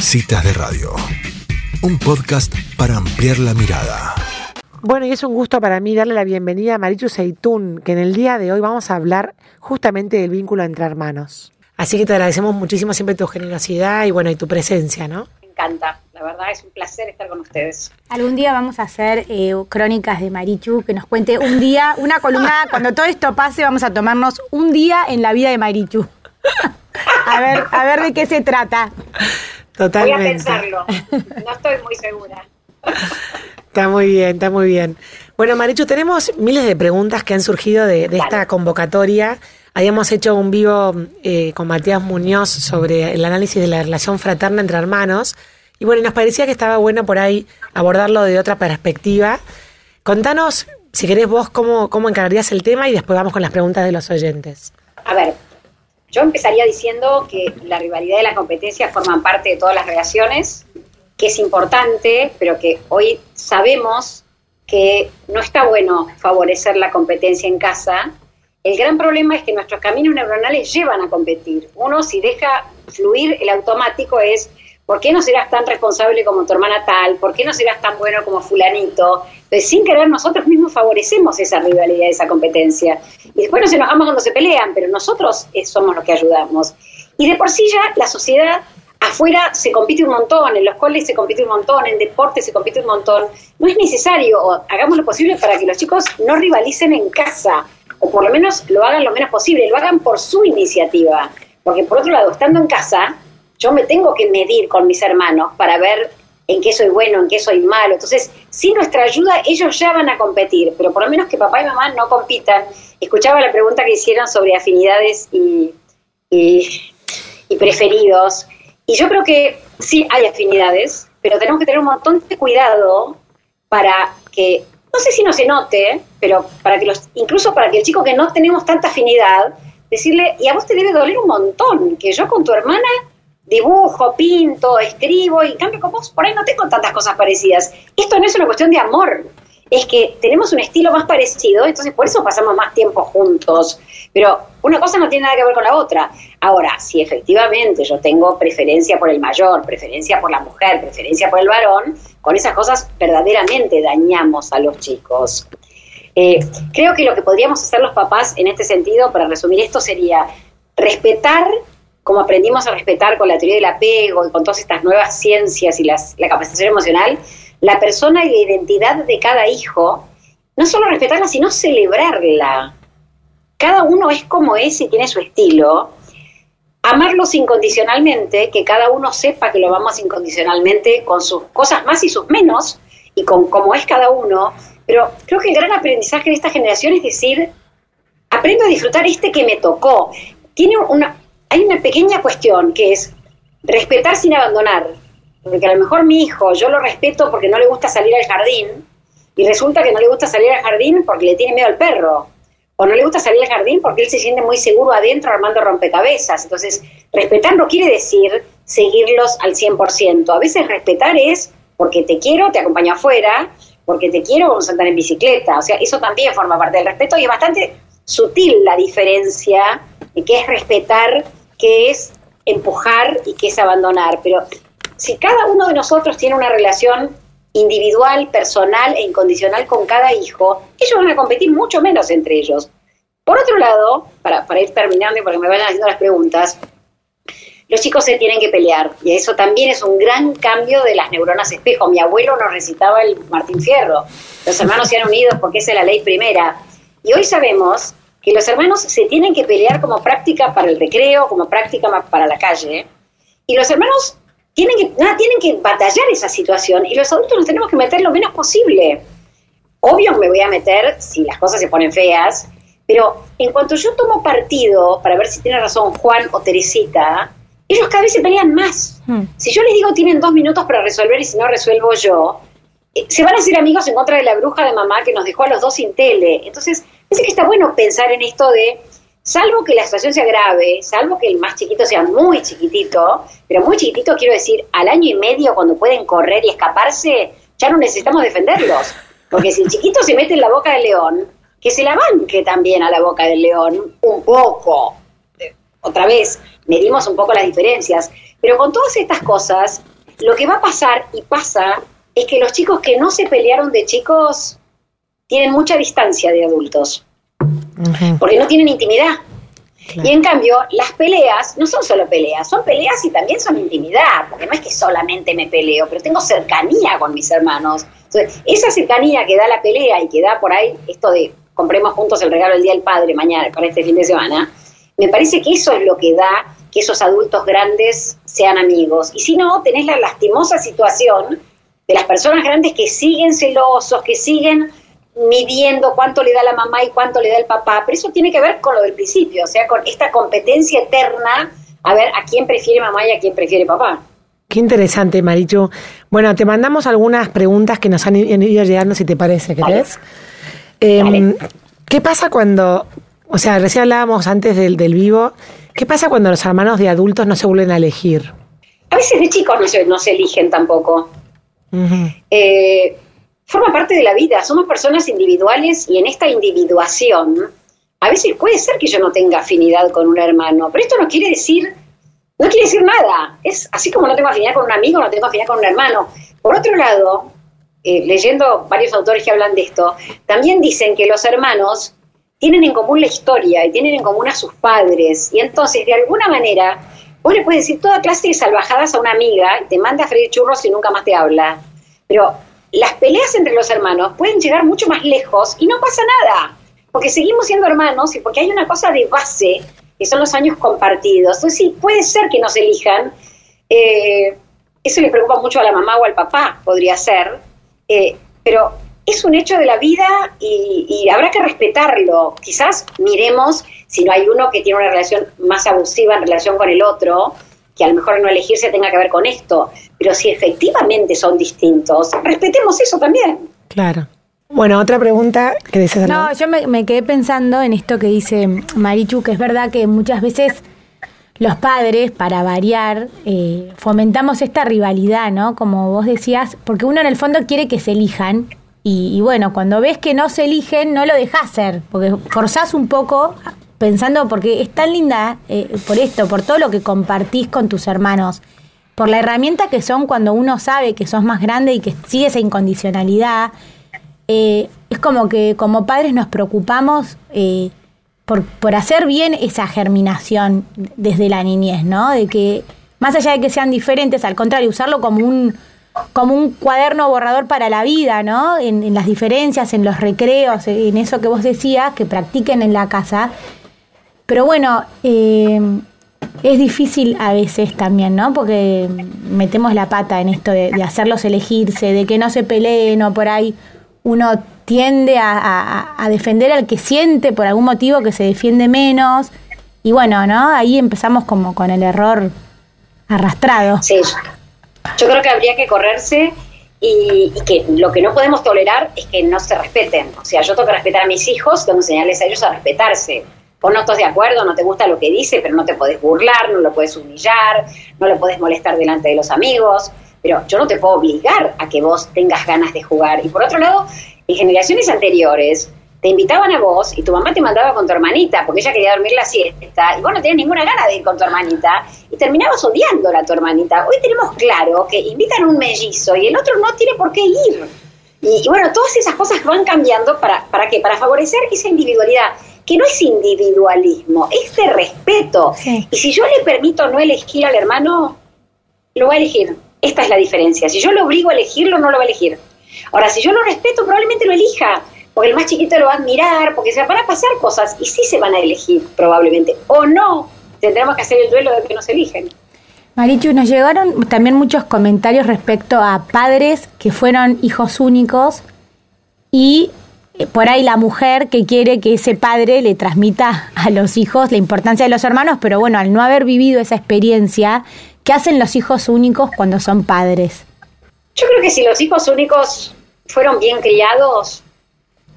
Citas de Radio, un podcast para ampliar la mirada. Bueno, y es un gusto para mí darle la bienvenida a Marichu Seitún, que en el día de hoy vamos a hablar justamente del vínculo entre hermanos. Así que te agradecemos muchísimo siempre tu generosidad y bueno, y tu presencia, ¿no? Me encanta, la verdad es un placer estar con ustedes. Algún día vamos a hacer eh, crónicas de Marichu, que nos cuente un día, una columna, cuando todo esto pase vamos a tomarnos un día en la vida de Marichu. a ver, a ver de qué se trata. Totalmente. Voy a pensarlo, no estoy muy segura. Está muy bien, está muy bien. Bueno, Marichu, tenemos miles de preguntas que han surgido de, de esta convocatoria. Habíamos hecho un vivo eh, con Matías Muñoz sobre el análisis de la relación fraterna entre hermanos. Y bueno, nos parecía que estaba bueno por ahí abordarlo de otra perspectiva. Contanos, si querés vos, cómo, cómo encararías el tema y después vamos con las preguntas de los oyentes. A ver, yo empezaría diciendo que la rivalidad y la competencia forman parte de todas las relaciones, que es importante, pero que hoy sabemos que no está bueno favorecer la competencia en casa. El gran problema es que nuestros caminos neuronales llevan a competir. Uno, si deja fluir el automático, es ¿por qué no serás tan responsable como tu hermana tal? ¿Por qué no serás tan bueno como fulanito? Entonces, sin querer, nosotros mismos favorecemos esa rivalidad, esa competencia. Y después nos enojamos cuando se pelean, pero nosotros eh, somos los que ayudamos. Y de por sí ya la sociedad afuera se compite un montón, en los coles se compite un montón, en deporte se compite un montón. No es necesario, o hagamos lo posible para que los chicos no rivalicen en casa, o por lo menos lo hagan lo menos posible, lo hagan por su iniciativa. Porque por otro lado, estando en casa, yo me tengo que medir con mis hermanos para ver en qué soy bueno, en qué soy malo. Entonces, sin nuestra ayuda, ellos ya van a competir, pero por lo menos que papá y mamá no compitan. Escuchaba la pregunta que hicieron sobre afinidades y, y, preferidos. Y yo creo que sí hay afinidades, pero tenemos que tener un montón de cuidado para que, no sé si no se note, pero para que los, incluso para que el chico que no tenemos tanta afinidad, decirle, y a vos te debe doler un montón, que yo con tu hermana dibujo, pinto, escribo, y en cambio con vos por ahí no tengo tantas cosas parecidas. Esto no es una cuestión de amor, es que tenemos un estilo más parecido, entonces por eso pasamos más tiempo juntos. Pero una cosa no tiene nada que ver con la otra. Ahora, si efectivamente yo tengo preferencia por el mayor, preferencia por la mujer, preferencia por el varón, con esas cosas verdaderamente dañamos a los chicos. Eh, creo que lo que podríamos hacer los papás en este sentido, para resumir esto, sería respetar como aprendimos a respetar con la teoría del apego y con todas estas nuevas ciencias y la capacitación emocional, la persona y la identidad de cada hijo, no solo respetarla, sino celebrarla. Cada uno es como es y tiene su estilo. Amarlos incondicionalmente, que cada uno sepa que lo amamos incondicionalmente con sus cosas más y sus menos, y con cómo es cada uno. Pero creo que el gran aprendizaje de esta generación es decir, aprendo a disfrutar este que me tocó. Tiene una, hay una pequeña cuestión que es respetar sin abandonar. Porque a lo mejor mi hijo, yo lo respeto porque no le gusta salir al jardín, y resulta que no le gusta salir al jardín porque le tiene miedo al perro. O no le gusta salir al jardín porque él se siente muy seguro adentro armando rompecabezas. Entonces, respetar no quiere decir seguirlos al 100%. A veces respetar es porque te quiero, te acompaño afuera, porque te quiero, vamos a andar en bicicleta. O sea, eso también forma parte del respeto y es bastante sutil la diferencia qué es respetar qué es empujar y qué es abandonar. Pero si cada uno de nosotros tiene una relación individual, personal e incondicional con cada hijo, ellos van a competir mucho menos entre ellos. Por otro lado, para, para ir terminando y para que me vayan haciendo las preguntas, los chicos se tienen que pelear y eso también es un gran cambio de las neuronas espejo. Mi abuelo nos recitaba el Martín Fierro, los hermanos se han unido porque esa es la ley primera. Y hoy sabemos que los hermanos se tienen que pelear como práctica para el recreo, como práctica para la calle, y los hermanos tienen que, nada, tienen que batallar esa situación, y los adultos nos tenemos que meter lo menos posible. Obvio me voy a meter si las cosas se ponen feas, pero en cuanto yo tomo partido para ver si tiene razón Juan o Teresita, ellos cada vez se pelean más. Hmm. Si yo les digo tienen dos minutos para resolver y si no resuelvo yo, eh, se van a hacer amigos en contra de la bruja de mamá que nos dejó a los dos sin tele. Entonces, Así que está bueno pensar en esto de, salvo que la situación sea grave, salvo que el más chiquito sea muy chiquitito, pero muy chiquitito quiero decir, al año y medio cuando pueden correr y escaparse, ya no necesitamos defenderlos. Porque si el chiquito se mete en la boca del león, que se la banque también a la boca del león un poco. Otra vez, medimos un poco las diferencias. Pero con todas estas cosas, lo que va a pasar y pasa es que los chicos que no se pelearon de chicos tienen mucha distancia de adultos, porque no tienen intimidad. Y en cambio, las peleas no son solo peleas, son peleas y también son intimidad, porque no es que solamente me peleo, pero tengo cercanía con mis hermanos. Entonces, esa cercanía que da la pelea y que da por ahí esto de compremos juntos el regalo del Día del Padre mañana, para este fin de semana, me parece que eso es lo que da que esos adultos grandes sean amigos. Y si no, tenés la lastimosa situación de las personas grandes que siguen celosos, que siguen midiendo cuánto le da la mamá y cuánto le da el papá, pero eso tiene que ver con lo del principio, o sea, con esta competencia eterna a ver a quién prefiere mamá y a quién prefiere papá. Qué interesante, Marichu. Bueno, te mandamos algunas preguntas que nos han ido llegando, si te parece, ¿querés? Eh, ¿Qué pasa cuando, o sea, recién hablábamos antes del, del vivo, ¿qué pasa cuando los hermanos de adultos no se vuelven a elegir? A veces de chicos no se, no se eligen tampoco. eh, forma parte de la vida, somos personas individuales y en esta individuación, a veces puede ser que yo no tenga afinidad con un hermano, pero esto no quiere decir, no quiere decir nada. Es así como no tengo afinidad con un amigo, no tengo afinidad con un hermano. Por otro lado, eh, leyendo varios autores que hablan de esto, también dicen que los hermanos tienen en común la historia y tienen en común a sus padres. Y entonces, de alguna manera, vos le puedes decir toda clase de salvajadas a una amiga y te manda a freír churros y nunca más te habla. Pero las peleas entre los hermanos pueden llegar mucho más lejos y no pasa nada, porque seguimos siendo hermanos y porque hay una cosa de base, que son los años compartidos. Entonces sí, puede ser que nos elijan. Eh, eso le preocupa mucho a la mamá o al papá, podría ser. Eh, pero es un hecho de la vida y, habrá que respetarlo. Quizás miremos si no hay uno que tiene una relación más abusiva en relación con el otro, que a lo mejor no elegirse tenga que ver con esto. Pero si efectivamente son distintos, respetemos eso también. Claro. Bueno, otra pregunta que dices. No, yo me, me, quedé pensando en esto que dice Marichu, que es verdad que muchas veces los padres, para variar, eh, fomentamos esta rivalidad, ¿no? Como vos decías, porque uno en el fondo quiere que se elijan. Y, y bueno, cuando ves que no se eligen, no lo dejas hacer, porque forzás un poco pensando, porque es tan linda eh, por esto, por todo lo que compartís con tus hermanos por la herramienta que son cuando uno sabe que sos más grande y que sigue esa incondicionalidad. Eh, es como que como padres nos preocupamos eh, por, por, hacer bien esa germinación desde la niñez, ¿no? De que más allá de que sean diferentes, al contrario, usarlo como un, como un cuaderno borrador para la vida, ¿no? En, en las diferencias, en los recreos, en eso que vos decías, que practiquen en la casa. Pero bueno, eh, es difícil a veces también, ¿no? Porque metemos la pata en esto de, hacerlos elegirse, de que no se peleen o por ahí uno tiende a, defender al que siente por algún motivo que se defiende menos. Y bueno, ¿no? Ahí empezamos como con el error arrastrado. Sí, yo creo que habría que correrse y, y, que lo que no podemos tolerar es que no se respeten. O sea, yo tengo que respetar a mis hijos, tengo que enseñarles a ellos a respetarse. Vos no estás de acuerdo, no te gusta lo que dice, pero no te podés burlar, no lo puedes humillar, no lo puedes molestar delante de los amigos, pero yo no te puedo obligar a que vos tengas ganas de jugar. Y por otro lado, en generaciones anteriores, te invitaban a vos y tu mamá te mandaba con tu hermanita porque ella quería dormir la siesta y vos no tenías ninguna gana de ir con tu hermanita y terminabas odiándola a tu hermanita. Hoy tenemos claro que invitan un mellizo y el otro no tiene por qué ir. Y, y bueno, todas esas cosas van cambiando para, para qué? Para favorecer esa individualidad que no es individualismo, es de respeto. Sí. Y si yo le permito no elegir al hermano, lo va a elegir. Esta es la diferencia. Si yo lo obligo a elegirlo, no lo va a elegir. Ahora, si yo lo respeto, probablemente lo elija, porque el más chiquito lo va a admirar, porque se van a pasar cosas y sí se van a elegir, probablemente. O no, tendremos que hacer el duelo de que nos eligen. Marichu, nos llegaron también muchos comentarios respecto a padres que fueron hijos únicos y por ahí la mujer que quiere que ese padre le transmita a los hijos la importancia de los hermanos, pero bueno, al no haber vivido esa experiencia, ¿qué hacen los hijos únicos cuando son padres? Yo creo que si los hijos únicos fueron bien criados,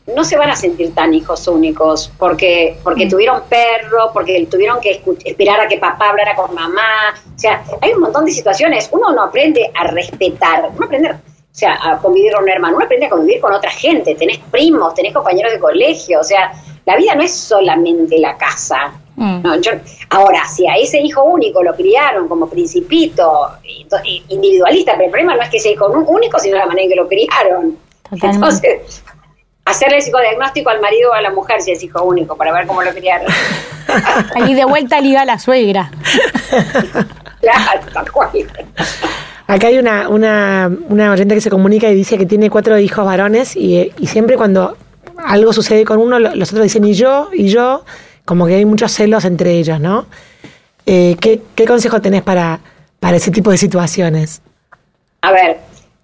no se van a sentir tan hijos únicos, porque, porque mm. tuvieron perro, porque tuvieron que esperar a que papá hablara con mamá. O sea, hay un montón de situaciones. Uno no aprende a respetar, uno aprende o sea, a convivir con un hermano, uno aprende a convivir con otra gente, tenés primos, tenés compañeros de colegio, o sea, la vida no es solamente la casa, Mm. ahora, si a ese hijo único lo criaron como principito, individualista, pero el problema no es que sea hijo único, sino la manera en que lo criaron. Entonces, hacerle el psicodiagnóstico al marido o a la mujer si es hijo único, para ver cómo lo criaron. Ahí de vuelta liga a la suegra. claro, tal cual. Acá hay una, una, una oyente que se comunica y dice que tiene cuatro hijos varones y, y siempre cuando algo sucede con uno, los otros dicen y yo, y yo, como que hay muchos celos entre ellos, ¿no? Eh, ¿qué, ¿Qué consejo tenés para, para ese tipo de situaciones? A ver,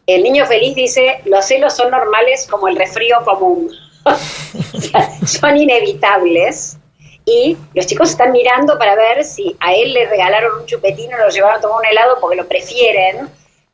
el niño feliz dice, los celos son normales como el resfrío común. son inevitables. Y los chicos están mirando para ver si a él le regalaron un chupetín o lo llevaron a tomar un helado porque lo prefieren.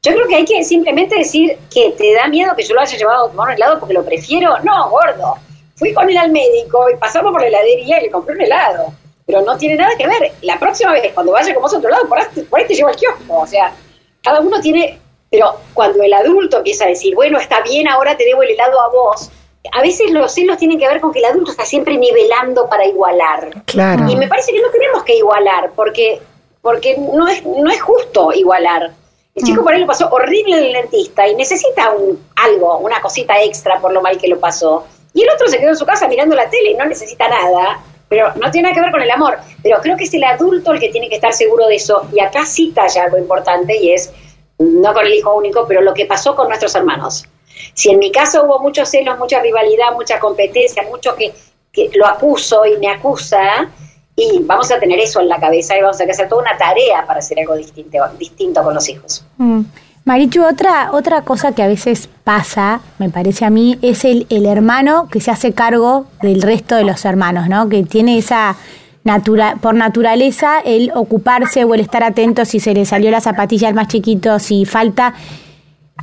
Yo creo que hay que simplemente decir que te da miedo que yo lo haya llevado a tomar un helado porque lo prefiero. No, gordo. Fui con él al médico y pasamos por la heladería y le compré un helado. Pero no tiene nada que ver. La próxima vez, cuando vaya con vos a otro lado, por ahí, te llevo al kiosco. O sea, cada uno tiene. Pero cuando el adulto empieza a decir, bueno, está bien, ahora te debo el helado a vos, a veces los celos tienen que ver con que el adulto está siempre nivelando para igualar. Claro. Y me parece que no tenemos que igualar, porque, porque no, es, no es justo igualar. El chico mm. por ahí lo pasó horrible en el dentista y necesita un, algo, una cosita extra por lo mal que lo pasó. Y el otro se quedó en su casa mirando la tele y no necesita nada, pero no tiene nada que ver con el amor. Pero creo que es el adulto el que tiene que estar seguro de eso. Y acá cita ya algo importante y es, no con el hijo único, pero lo que pasó con nuestros hermanos. Si en mi caso hubo muchos celos, mucha rivalidad, mucha competencia, mucho que, que lo acuso y me acusa, y vamos a tener eso en la cabeza y vamos a hacer toda una tarea para hacer algo distinto, distinto con los hijos. Mm. Marichu, otra, otra cosa que a veces pasa, me parece a mí, es el, el hermano que se hace cargo del resto de los hermanos, ¿no? Que tiene esa natura, por naturaleza el ocuparse o el estar atento si se le salió la zapatilla al más chiquito, si falta,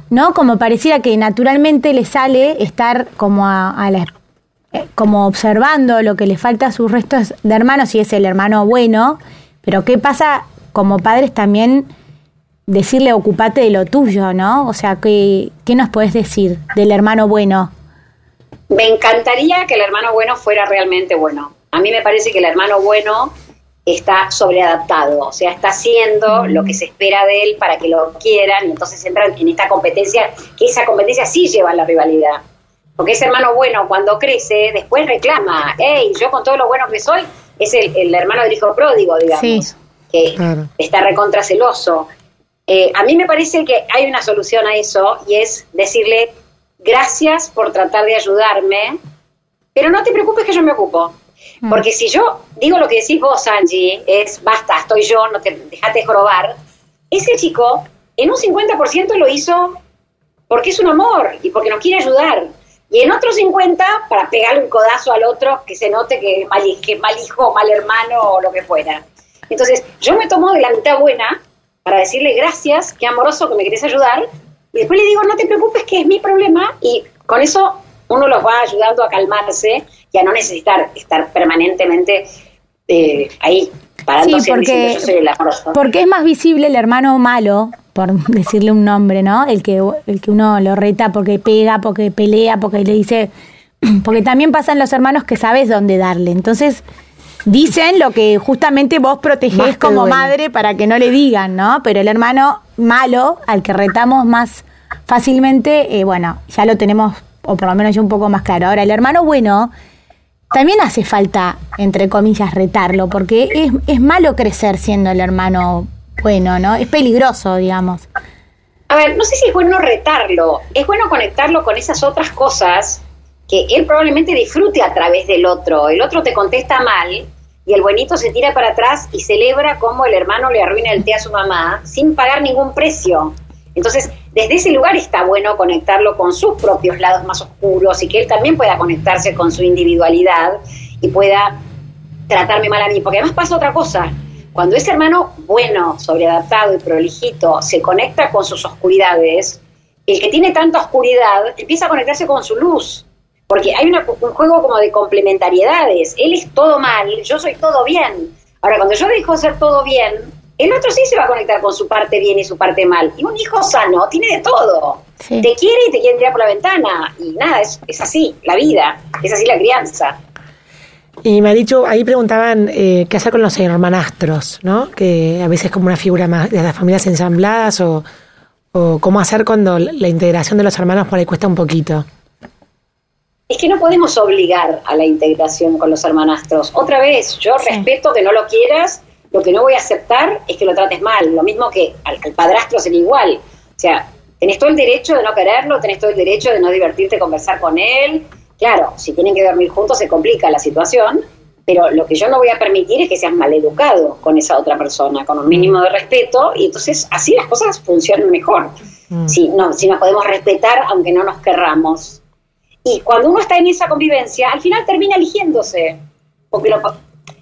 ¿no? Como pareciera que naturalmente le sale estar como a, a la como observando lo que le falta a sus restos de hermanos, si es el hermano bueno, pero ¿qué pasa como padres también decirle ocupate de lo tuyo, ¿no? O sea, ¿qué, qué nos puedes decir del hermano bueno? Me encantaría que el hermano bueno fuera realmente bueno. A mí me parece que el hermano bueno está sobreadaptado, o sea, está haciendo lo que se espera de él para que lo quieran, y entonces entran en esta competencia, que esa competencia sí lleva a la rivalidad. Porque ese hermano bueno, cuando crece, después reclama, hey, yo con todo lo bueno que soy, es el, hermano del hijo pródigo, digamos, que está recontra celoso. Eh, a mí me parece que hay una solución a eso y es decirle, gracias por tratar de ayudarme, pero no te preocupes que yo me ocupo. Mm. Porque si yo digo lo que decís vos, Angie, es basta, estoy yo, no te dejate jorobar, ese chico en un 50% lo hizo porque es un amor y porque nos quiere ayudar. Y en otros 50, para pegarle un codazo al otro que se note que mal, que mal hijo, mal hermano o lo que fuera. Entonces, yo me tomo de la mitad buena para decirle gracias, qué amoroso que me querés ayudar. Y después le digo, no te preocupes, que es mi problema. Y con eso uno los va ayudando a calmarse y a no necesitar estar permanentemente eh, ahí sí, porque, yo soy el amoroso. Porque es más visible el hermano malo por decirle un nombre, ¿no? El que, el que uno lo reta porque pega, porque pelea, porque le dice... Porque también pasan los hermanos que sabes dónde darle. Entonces, dicen lo que justamente vos protegés como madre para que no le digan, ¿no? Pero el hermano malo, al que retamos más fácilmente, eh, bueno, ya lo tenemos, o por lo menos yo un poco más claro. Ahora, el hermano bueno, también hace falta, entre comillas, retarlo, porque es, es malo crecer siendo el hermano bueno, ¿no? Es peligroso, digamos. A ver, no sé si es bueno retarlo, es bueno conectarlo con esas otras cosas que él probablemente disfrute a través del otro. El otro te contesta mal y el buenito se tira para atrás y celebra cómo el hermano le arruina el té a su mamá sin pagar ningún precio. Entonces, desde ese lugar está bueno conectarlo con sus propios lados más oscuros y que él también pueda conectarse con su individualidad y pueda tratarme mal a mí. Porque además pasa otra cosa. Cuando ese hermano bueno, sobreadaptado y prolijito se conecta con sus oscuridades, el que tiene tanta oscuridad empieza a conectarse con su luz. Porque hay un juego como de complementariedades. Él es todo mal, yo soy todo bien. Ahora, cuando yo dejo de ser todo bien, el otro sí se va a conectar con su parte bien y su parte mal. Y un hijo sano tiene de todo. Te quiere y te quiere tirar por la ventana. Y nada, es, es así, la vida, es así la crianza. Y Marichu, ahí preguntaban eh, qué hacer con los hermanastros, ¿no? Que a veces es como una figura más de las familias ensambladas o, o cómo hacer cuando la integración de los hermanos por ahí cuesta un poquito. Es que no podemos obligar a la integración con los hermanastros. Otra vez, yo respeto que no lo quieras, lo que no voy a aceptar es que lo trates mal. Lo mismo que al, al padrastro sería igual. O sea, tenés todo el derecho de no quererlo, tenés todo el derecho de no divertirte, conversar con él. Claro, si tienen que dormir juntos se complica la situación, pero lo que yo no voy a permitir es que seas maleducado con esa otra persona, con un mínimo de respeto, y entonces así las cosas funcionan mejor. Mm. Si, no, si nos podemos respetar aunque no nos querramos. Y cuando uno está en esa convivencia, al final termina eligiéndose. Porque lo,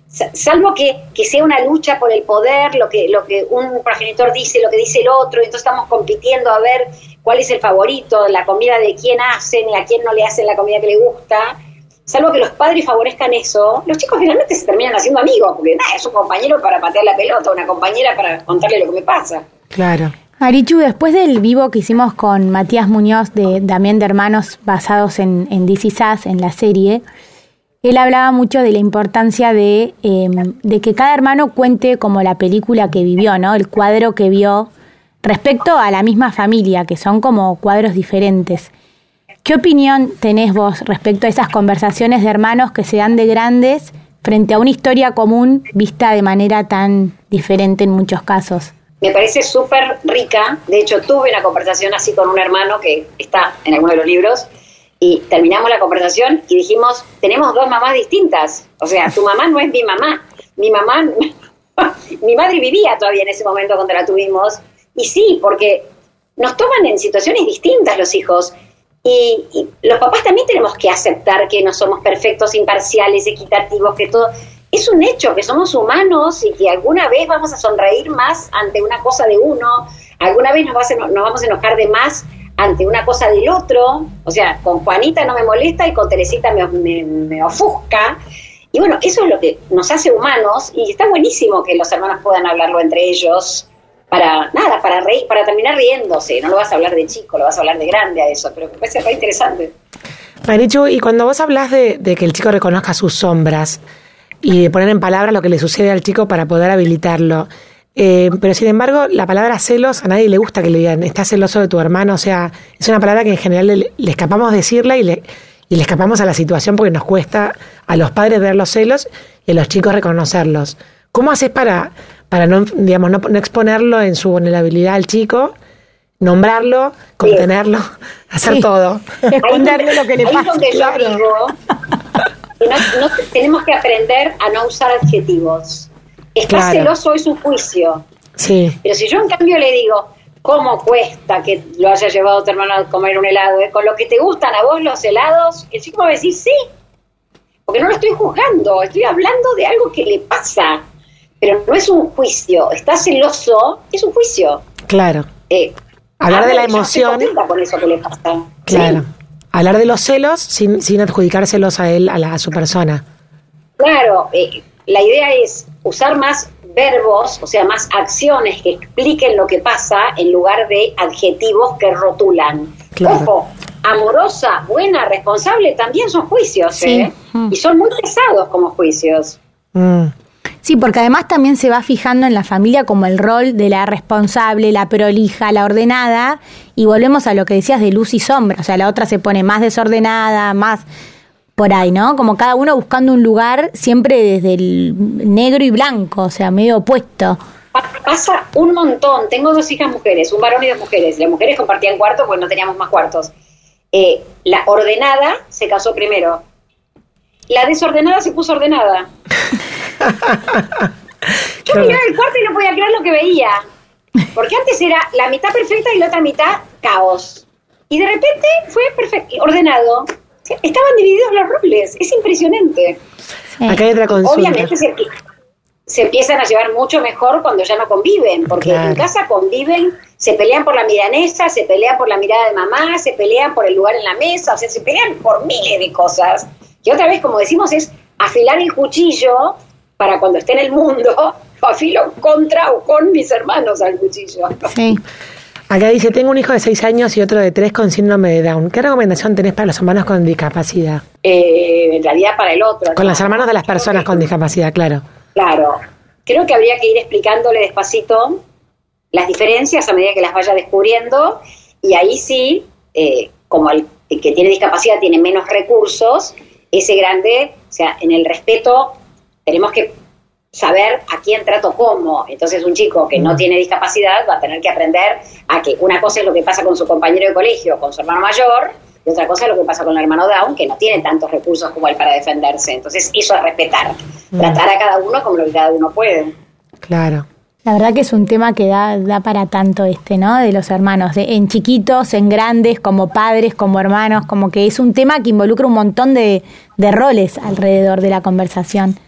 salvo que, que sea una lucha por el poder, lo que, lo que un progenitor dice, lo que dice el otro, entonces estamos compitiendo a ver cuál es el favorito, la comida de quién hacen y a quién no le hacen la comida que le gusta. Salvo que los padres favorezcan eso, los chicos finalmente se terminan haciendo amigos, porque nada, es un compañero para patear la pelota, una compañera para contarle lo que me pasa. Claro. Marichu, después del vivo que hicimos con Matías Muñoz de también de hermanos basados en, en DC Sass, en la serie, él hablaba mucho de la importancia de, eh, de que cada hermano cuente como la película que vivió, ¿no? El cuadro que vio respecto a la misma familia, que son como cuadros diferentes. ¿Qué opinión tenés vos respecto a esas conversaciones de hermanos que se dan de grandes frente a una historia común vista de manera tan diferente en muchos casos? Me parece súper rica. De hecho, tuve una conversación así con un hermano que está en alguno de los libros. Y terminamos la conversación y dijimos, tenemos dos mamás distintas. O sea, tu mamá no es mi mamá. Mi mamá, mi madre vivía todavía en ese momento cuando la tuvimos. Y sí, porque nos toman en situaciones distintas los hijos. Y, los papás también tenemos que aceptar que no somos perfectos, imparciales, equitativos, que todo... Es un hecho que somos humanos y que alguna vez vamos a sonreír más ante una cosa de uno, alguna vez nos, va a nos vamos a enojar de más ante una cosa del otro. O sea, con Juanita no me molesta y con Teresita me, me- ofusca. Y bueno, eso es lo que nos hace humanos y está buenísimo que los hermanos puedan hablarlo entre ellos para nada, para reír, para terminar riéndose. No lo vas a hablar de chico, lo vas a hablar de grande a eso, pero me parece re interesante. Marichu, y cuando vos hablas de, de que el chico reconozca sus sombras y de poner en palabras lo que le sucede al chico para poder habilitarlo, eh, pero sin embargo, la palabra celos a nadie le gusta que le digan, estás celoso de tu hermano, o sea, es una palabra que en general le, le escapamos decirla y le, y le escapamos a la situación porque nos cuesta a los padres ver los celos y a los chicos reconocerlos. ¿Cómo haces para, para no, digamos, no, no exponerlo en su vulnerabilidad al chico, nombrarlo, contenerlo, hacer Sí. todo? Esconderle lo que le ahí pasa. donde claro. yo digo que no- no- tenemos que aprender a no usar adjetivos. Estás Claro. celoso es un juicio. Sí, Pero si yo en cambio le digo, ¿cómo cuesta que lo haya llevado tu hermano a comer un helado? eh? Con lo que te gustan a vos los helados, el chico a decir sí. Porque no lo estoy juzgando, estoy hablando de algo que le pasa. Pero no es un juicio. Está celoso, es un juicio. claro. Eh, Hablar de la emoción. con eso que le pasa. Claro. Sí. Hablar de los celos sin, sin adjudicárselos a él, a, la, a su persona. Claro, eh, la idea es usar más verbos, o sea, más acciones que expliquen lo que pasa en lugar de adjetivos que rotulan. Claro. Ojo, amorosa, buena, responsable también son juicios, Sí. ¿eh? Mm. Y son muy pesados como juicios. Mm, Sí, porque además también se va fijando en la familia como el rol de la responsable, la prolija, la ordenada, y volvemos a lo que decías de luz y sombra, o sea, la otra se pone más desordenada, más por ahí, ¿no? Como cada uno buscando un lugar siempre desde el negro y blanco, o sea, medio opuesto. Pa- Pasa un montón. Tengo dos hijas mujeres, un varón y dos mujeres. Las mujeres compartían cuarto porque no teníamos más cuartos. Eh, la ordenada se casó primero. La desordenada se puso ordenada. Yo Claro. miraba el cuarto y no podía creer lo que veía. Porque antes era la mitad perfecta y la otra mitad caos. Y de repente fue perfecto, ordenado. Estaban divididos los roles. Es impresionante. Sí. Acá hay otra consulta. Obviamente se, se empiezan a llevar mucho mejor cuando ya no conviven, porque Claro. en casa conviven, se pelean por la milanesa, se pelean por la mirada de mamá, se pelean por el lugar en la mesa, o sea, se pelean por miles de cosas. Y otra vez, como decimos, es afilar el cuchillo para cuando esté en el mundo, lo afilo contra o con mis hermanos al cuchillo. Sí. Acá dice, tengo un hijo de 6 años y otro de 3 con síndrome de Down. ¿Qué recomendación tenés para los hermanos con discapacidad? Eh, en realidad para el otro. Con ¿no? los hermanos de las personas con discapacidad, claro. Claro. Creo que habría que ir explicándole despacito las diferencias a medida que las vaya descubriendo y ahí sí, eh, como el, el que tiene discapacidad tiene menos recursos, ese grande, o sea, en el respeto tenemos que saber a quién trato cómo. Entonces un chico que no tiene discapacidad va a tener que aprender a que una cosa es lo que pasa con su compañero de colegio, con su hermano mayor, y otra cosa es lo que pasa con el hermano Down, que no tiene tantos recursos como él para defenderse. Entonces eso es respetar, tratar a cada uno como lo que cada uno puede. Claro. La verdad que es un tema que da, da para tanto este, ¿no? De los hermanos, de- en chiquitos, en grandes, como padres, como hermanos, como que es un tema que involucra un montón de, de roles alrededor de la conversación.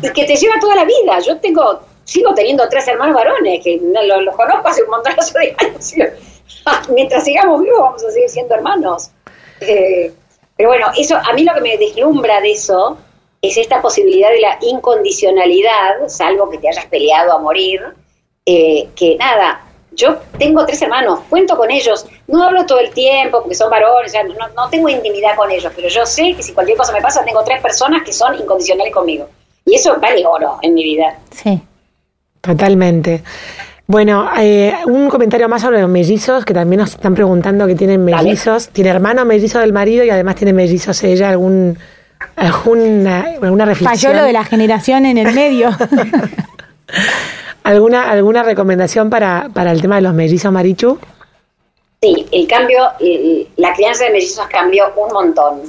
Que te lleva toda la vida. Yo tengo, sigo teniendo tres hermanos varones, que los, los conozco hace un montón de años. Mientras sigamos vivos vamos a seguir siendo hermanos. Eh, pero bueno, eso a mí lo que me deslumbra de eso es esta posibilidad de la incondicionalidad, salvo que te hayas peleado a morir, eh, que nada, yo tengo tres hermanos, cuento con ellos, no hablo todo el tiempo porque son varones, o sea, no, no tengo intimidad con ellos, pero yo sé que si cualquier cosa me pasa, tengo tres personas que son incondicionales conmigo. Y eso vale oro en mi vida. Sí. Totalmente. Bueno, eh, un comentario más sobre los mellizos, que también nos están preguntando que tienen Dale. mellizos. Tiene hermano mellizo del marido y además tiene mellizos ella. ¿Algún, alguna, alguna reflexión? Falló lo de la generación en el medio. ¿Alguna, ¿Alguna recomendación para, para el tema de los mellizos, Marichu? Sí, el cambio, el- la crianza de mellizos cambió un montón.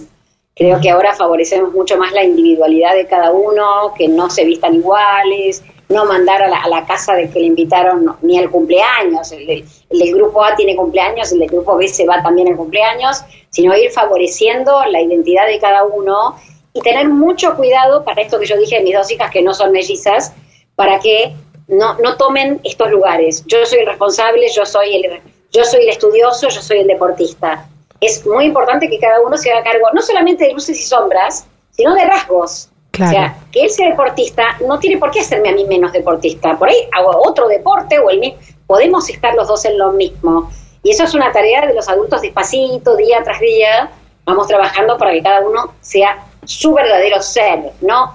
Creo que ahora favorecemos mucho más la individualidad de cada uno, que no se vistan iguales, no mandar a la, a la casa de que le invitaron no, ni al cumpleaños. El, el del grupo A tiene cumpleaños, el del grupo B se va también al cumpleaños, sino ir favoreciendo la identidad de cada uno y tener mucho cuidado para esto que yo dije de mis dos hijas que no son mellizas, para que no, no tomen estos lugares. Yo soy el responsable, yo soy el, yo soy el estudioso, yo soy el deportista. Es muy importante que cada uno se haga cargo no solamente de luces y sombras, sino de rasgos. Claro. O sea, que él sea deportista no tiene por qué hacerme a mí menos deportista. Por ahí hago otro deporte o el mismo. Podemos estar los dos en lo mismo. Y eso es una tarea de los adultos despacito, día tras día. Vamos trabajando para que cada uno sea su verdadero ser, no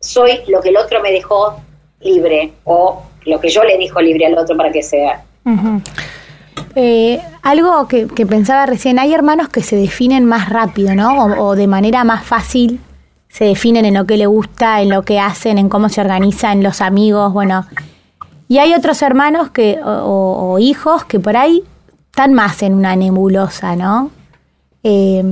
soy lo que el otro me dejó libre o lo que yo le dijo libre al otro para que sea. Ujú. Eh, algo que, pensaba recién, hay hermanos que se definen más rápido, ¿no? O, o de manera más fácil se definen en lo que le gusta, en lo que hacen, en cómo se organizan, los amigos, bueno. Y hay otros hermanos que, o, o- hijos que por ahí están más en una nebulosa, ¿no? Eh,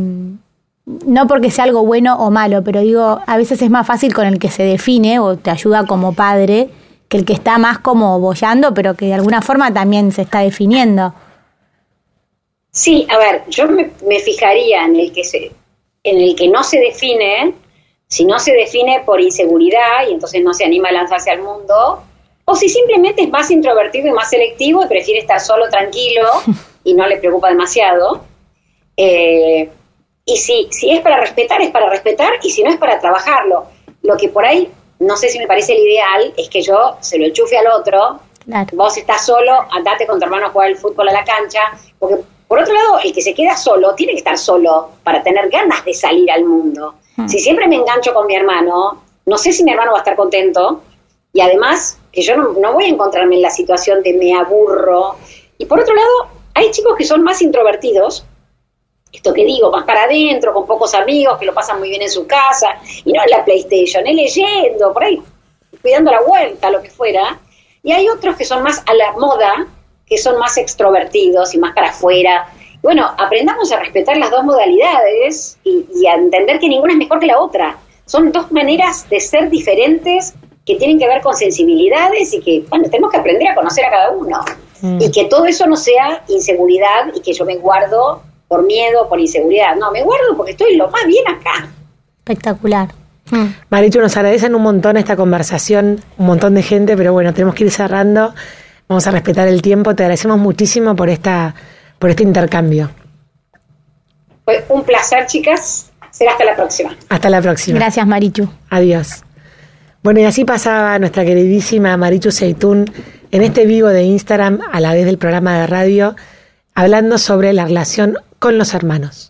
no porque sea algo bueno o malo, pero digo, a veces es más fácil con el que se define o te ayuda como padre que el que está más como bollando, pero que de alguna forma también se está definiendo. Sí, a ver, yo me, me fijaría en el que se, en el que no se define, si no se define por inseguridad y entonces no se anima a lanzarse al mundo, o si simplemente es más introvertido y más selectivo y prefiere estar solo, tranquilo y no le preocupa demasiado. Eh, y si, si es para respetar, es para respetar, y si no es para trabajarlo. Lo que por ahí, no sé si me parece el ideal, es que yo se lo enchufe al otro, Claro. vos estás solo, andate con tu hermano a jugar el fútbol a la cancha, porque por otro lado, el que se queda solo tiene que estar solo para tener ganas de salir al mundo. Si siempre me engancho con mi hermano, no sé si mi hermano va a estar contento, y además que yo no, no voy a encontrarme en la situación de me aburro. Y por otro lado, hay chicos que son más introvertidos, esto que digo, más para adentro, con pocos amigos, que lo pasan muy bien en su casa, y no en la PlayStation, es leyendo, por ahí, cuidando la vuelta, lo que fuera. Y hay otros que son más a la moda, que son más extrovertidos y más para afuera. Bueno, aprendamos a respetar las dos modalidades y, y a entender que ninguna es mejor que la otra. Son dos maneras de ser diferentes que tienen que ver con sensibilidades y que, bueno, tenemos que aprender a conocer a cada uno. Y que todo eso no sea inseguridad y que yo me guardo por miedo, por inseguridad. No, me guardo porque estoy lo más bien acá. Espectacular. Mm. Marichu, nos agradecen un montón esta conversación, un montón de gente, pero bueno, tenemos que ir cerrando. Vamos a respetar el tiempo. Te agradecemos muchísimo por esta, por este intercambio. Fue un placer, chicas. Será hasta la próxima. Hasta la próxima. Gracias, Marichu. Adiós. Bueno, y así pasaba nuestra queridísima Marichu Seitún en este vivo de Instagram a la vez del programa de radio, hablando sobre la relación con los hermanos.